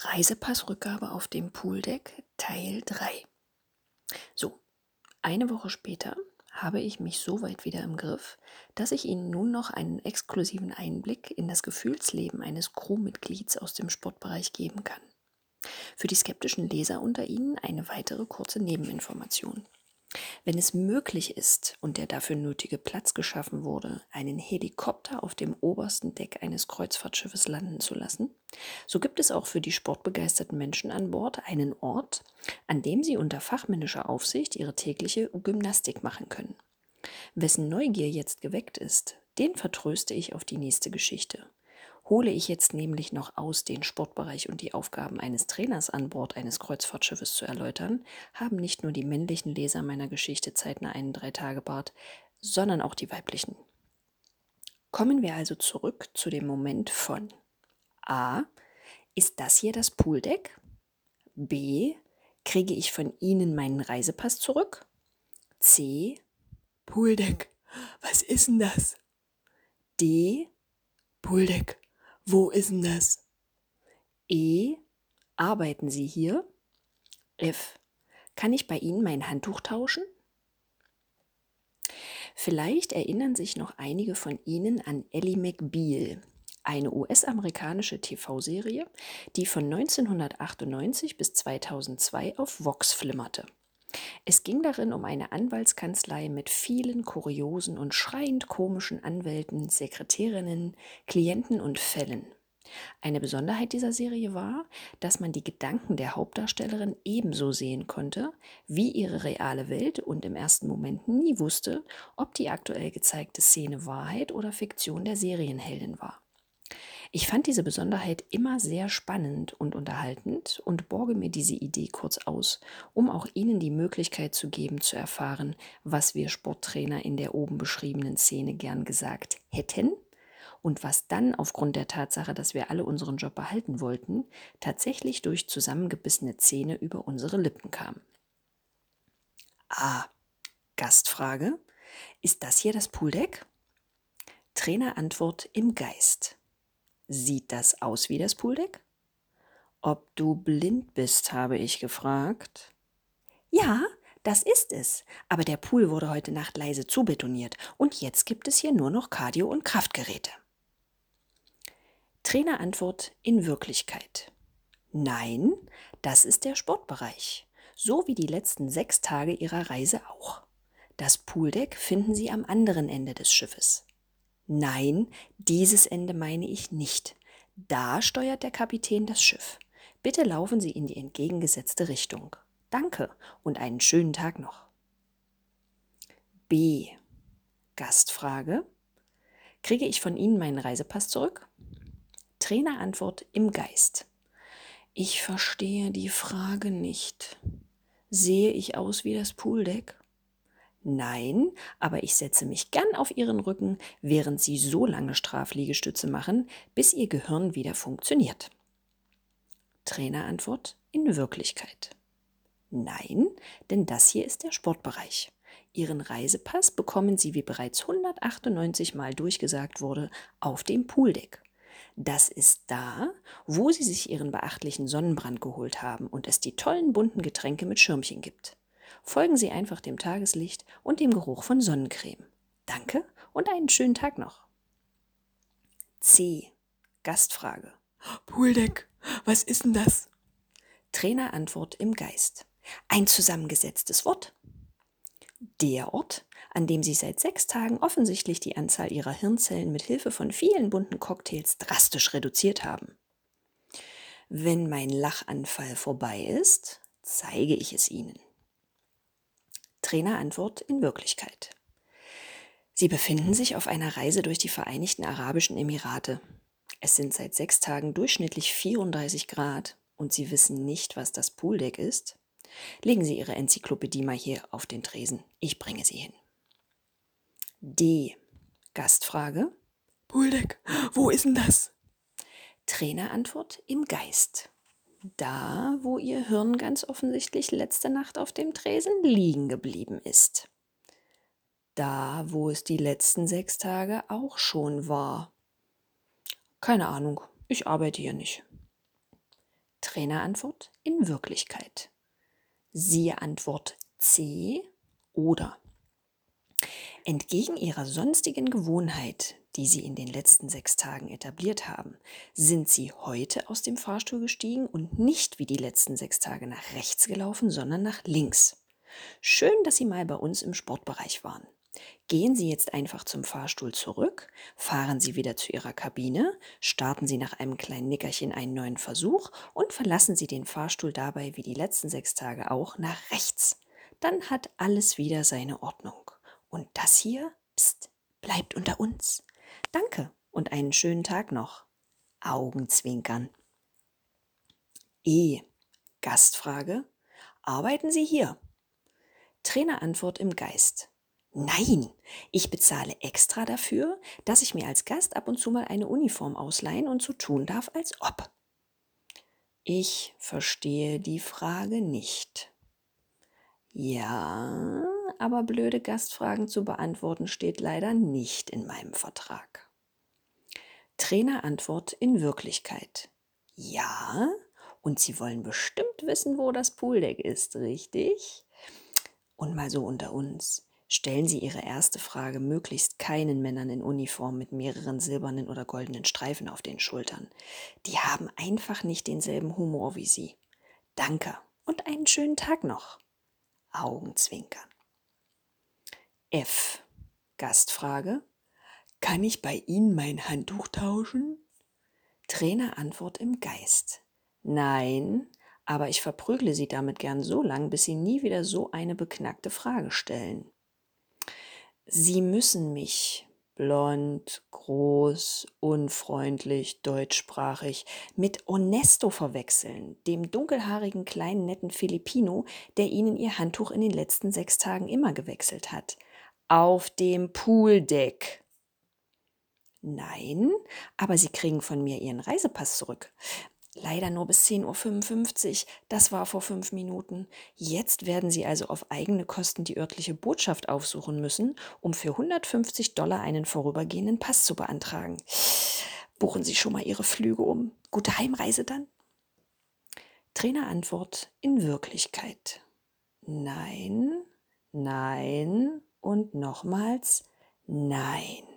Reisepassrückgabe auf dem Pooldeck Teil 3. So, eine Woche später habe ich mich so weit wieder im Griff, dass ich Ihnen nun noch einen exklusiven Einblick in das Gefühlsleben eines Crewmitglieds aus dem Sportbereich geben kann. Für die skeptischen Leser unter Ihnen eine weitere kurze Nebeninformation. Wenn es möglich ist und der dafür nötige Platz geschaffen wurde, einen Helikopter auf dem obersten Deck eines Kreuzfahrtschiffes landen zu lassen, so gibt es auch für die sportbegeisterten Menschen an Bord einen Ort, an dem sie unter fachmännischer Aufsicht ihre tägliche Gymnastik machen können. Wessen Neugier jetzt geweckt ist, den vertröste ich auf die nächste Geschichte. Hole ich jetzt nämlich noch aus, den Sportbereich und die Aufgaben eines Trainers an Bord eines Kreuzfahrtschiffes zu erläutern, haben nicht nur die männlichen Leser meiner Geschichte zeitnah einen Drei-Tage-Bart, sondern auch die weiblichen. Kommen wir also zurück zu dem Moment von A. Ist das hier das Pooldeck? B. Kriege ich von Ihnen meinen Reisepass zurück? C. Pooldeck. Was ist denn das? D. Pooldeck. Wo ist denn das? E. Arbeiten Sie hier? F. Kann ich bei Ihnen mein Handtuch tauschen? Vielleicht erinnern sich noch einige von Ihnen an Ellie McBeal, eine US-amerikanische TV-Serie, die von 1998 bis 2002 auf Vox flimmerte. Es ging darin um eine Anwaltskanzlei mit vielen kuriosen und schreiend komischen Anwälten, Sekretärinnen, Klienten und Fällen. Eine Besonderheit dieser Serie war, dass man die Gedanken der Hauptdarstellerin ebenso sehen konnte wie ihre reale Welt und im ersten Moment nie wusste, ob die aktuell gezeigte Szene Wahrheit oder Fiktion der Serienheldin war. Ich fand diese Besonderheit immer sehr spannend und unterhaltend und borge mir diese Idee kurz aus, um auch Ihnen die Möglichkeit zu geben, zu erfahren, was wir Sporttrainer in der oben beschriebenen Szene gern gesagt hätten und was dann aufgrund der Tatsache, dass wir alle unseren Job behalten wollten, tatsächlich durch zusammengebissene Zähne über unsere Lippen kam. Ah, Gastfrage. Ist das hier das Pooldeck? Trainerantwort im Geist. Sieht das aus wie das Pooldeck? Ob du blind bist, habe ich gefragt. Ja, das ist es. Aber der Pool wurde heute Nacht leise zubetoniert und jetzt gibt es hier nur noch Cardio- und Kraftgeräte. Trainerantwort in Wirklichkeit. Nein, das ist der Sportbereich. So wie die letzten sechs Tage Ihrer Reise auch. Das Pooldeck finden Sie am anderen Ende des Schiffes. Nein, dieses Ende meine ich nicht. Da steuert der Kapitän das Schiff. Bitte laufen Sie in die entgegengesetzte Richtung. Danke und einen schönen Tag noch. B. Gastfrage. Kriege ich von Ihnen meinen Reisepass zurück? Trainerantwort im Geist. Ich verstehe die Frage nicht. Sehe ich aus wie das Pooldeck? Nein, aber ich setze mich gern auf Ihren Rücken, während Sie so lange Strafliegestütze machen, bis Ihr Gehirn wieder funktioniert. Trainerantwort in Wirklichkeit. Nein, denn das hier ist der Sportbereich. Ihren Reisepass bekommen Sie, wie bereits 198 Mal durchgesagt wurde, auf dem Pooldeck. Das ist da, wo Sie sich Ihren beachtlichen Sonnenbrand geholt haben und es die tollen bunten Getränke mit Schirmchen gibt. Folgen Sie einfach dem Tageslicht und dem Geruch von Sonnencreme. Danke und einen schönen Tag noch. C. Gastfrage. Pooldeck, was ist denn das? Trainerantwort im Geist. Ein zusammengesetztes Wort. Der Ort, an dem Sie seit sechs Tagen offensichtlich die Anzahl Ihrer Hirnzellen mit Hilfe von vielen bunten Cocktails drastisch reduziert haben. Wenn mein Lachanfall vorbei ist, zeige ich es Ihnen. Trainerantwort in Wirklichkeit. Sie befinden sich auf einer Reise durch die Vereinigten Arabischen Emirate. Es sind seit sechs Tagen durchschnittlich 34 Grad und Sie wissen nicht, was das Pooldeck ist? Legen Sie Ihre Enzyklopädie mal hier auf den Tresen. Ich bringe sie hin. D. Gastfrage. Pooldeck, wo ist denn das? Trainerantwort im Geist da, wo ihr Hirn ganz offensichtlich letzte Nacht auf dem Tresen liegen geblieben ist. Da, wo es die letzten sechs Tage auch schon war. Keine Ahnung, ich arbeite hier nicht. Trainerantwort in Wirklichkeit. Siehe Antwort C oder Entgegen ihrer sonstigen Gewohnheit, die sie in den letzten sechs Tagen etabliert haben, sind sie heute aus dem Fahrstuhl gestiegen und nicht wie die letzten sechs Tage nach rechts gelaufen, sondern nach links. Schön, dass Sie mal bei uns im Sportbereich waren. Gehen Sie jetzt einfach zum Fahrstuhl zurück, fahren Sie wieder zu Ihrer Kabine, starten Sie nach einem kleinen Nickerchen einen neuen Versuch und verlassen Sie den Fahrstuhl dabei wie die letzten sechs Tage auch nach rechts. Dann hat alles wieder seine Ordnung. Und das hier, pst, bleibt unter uns. Danke und einen schönen Tag noch. Augenzwinkern. E. Gastfrage. Arbeiten Sie hier? Trainerantwort im Geist. Nein, ich bezahle extra dafür, dass ich mir als Gast ab und zu mal eine Uniform ausleihen und so tun darf, als ob. Ich verstehe die Frage nicht. Ja, aber blöde Gastfragen zu beantworten steht leider nicht in meinem Vertrag. Trainerantwort in Wirklichkeit. Ja, und Sie wollen bestimmt wissen, wo das Pooldeck ist, richtig? Und mal so unter uns. Stellen Sie Ihre erste Frage möglichst keinen Männern in Uniform mit mehreren silbernen oder goldenen Streifen auf den Schultern. Die haben einfach nicht denselben Humor wie Sie. Danke und einen schönen Tag noch. Augenzwinkern. F. Gastfrage. Kann ich bei Ihnen mein Handtuch tauschen? Trainer Antwort im Geist. Nein, aber ich verprügle Sie damit gern so lang, bis Sie nie wieder so eine beknackte Frage stellen. Sie müssen mich blond, groß, unfreundlich, deutschsprachig mit Onesto verwechseln, dem dunkelhaarigen kleinen netten Filipino, der Ihnen Ihr Handtuch in den letzten sechs Tagen immer gewechselt hat. Auf dem Pooldeck. Nein, aber Sie kriegen von mir Ihren Reisepass zurück. Leider nur bis 10.55 Uhr. Das war vor fünf Minuten. Jetzt werden Sie also auf eigene Kosten die örtliche Botschaft aufsuchen müssen, um für 150 Dollar einen vorübergehenden Pass zu beantragen. Buchen Sie schon mal Ihre Flüge um. Gute Heimreise dann? Trainerantwort in Wirklichkeit. Nein, nein und nochmals nein.